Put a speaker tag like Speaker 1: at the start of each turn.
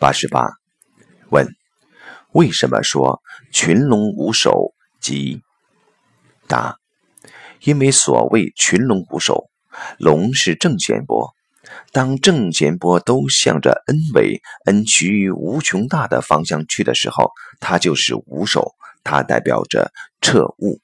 Speaker 1: 八十八，问：为什么说群龙无首即？答：因为所谓群龙无首，龙是正弦波，当正弦波都向着 n 维 n 趋于无穷大的方向去的时候，它就是无首，它代表着彻悟。